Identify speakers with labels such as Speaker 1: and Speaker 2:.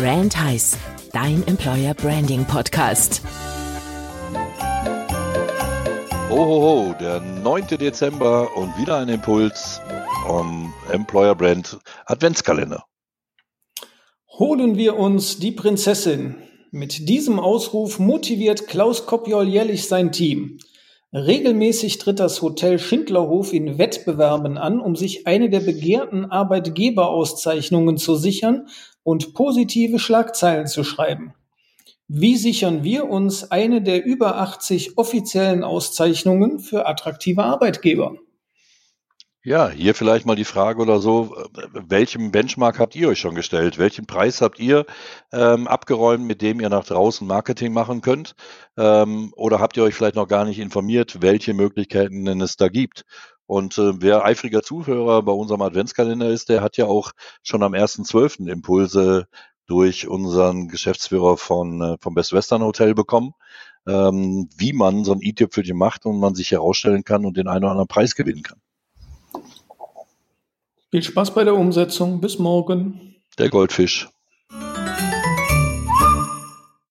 Speaker 1: Brand Heiß, dein Employer Branding Podcast.
Speaker 2: Ohoho, der 9. Dezember und wieder ein Impuls vom Employer Brand Adventskalender.
Speaker 3: Holen wir uns die Prinzessin. Mit diesem Ausruf motiviert Klaus Kopjol jährlich sein Team. Regelmäßig tritt das Hotel Schindlerhof in Wettbewerben an, um sich eine der begehrten Arbeitgeberauszeichnungen zu sichern und positive Schlagzeilen zu schreiben. Wie sichern wir uns eine der über 80 offiziellen Auszeichnungen für attraktive Arbeitgeber?
Speaker 2: Ja, hier vielleicht mal die Frage oder so, welchem Benchmark habt ihr euch schon gestellt? Welchen Preis habt ihr ähm, abgeräumt, mit dem ihr nach draußen Marketing machen könnt? Ähm, oder habt ihr euch vielleicht noch gar nicht informiert, welche Möglichkeiten denn es da gibt? Und äh, wer eifriger Zuhörer bei unserem Adventskalender ist, der hat ja auch schon am 1.12. Impulse durch unseren Geschäftsführer von, äh, vom Best Western Hotel bekommen, ähm, wie man so ein i-Tüpfelchen macht und man sich herausstellen kann und den einen oder anderen Preis gewinnen kann.
Speaker 3: Viel Spaß bei der Umsetzung. Bis morgen.
Speaker 2: Der Goldfisch.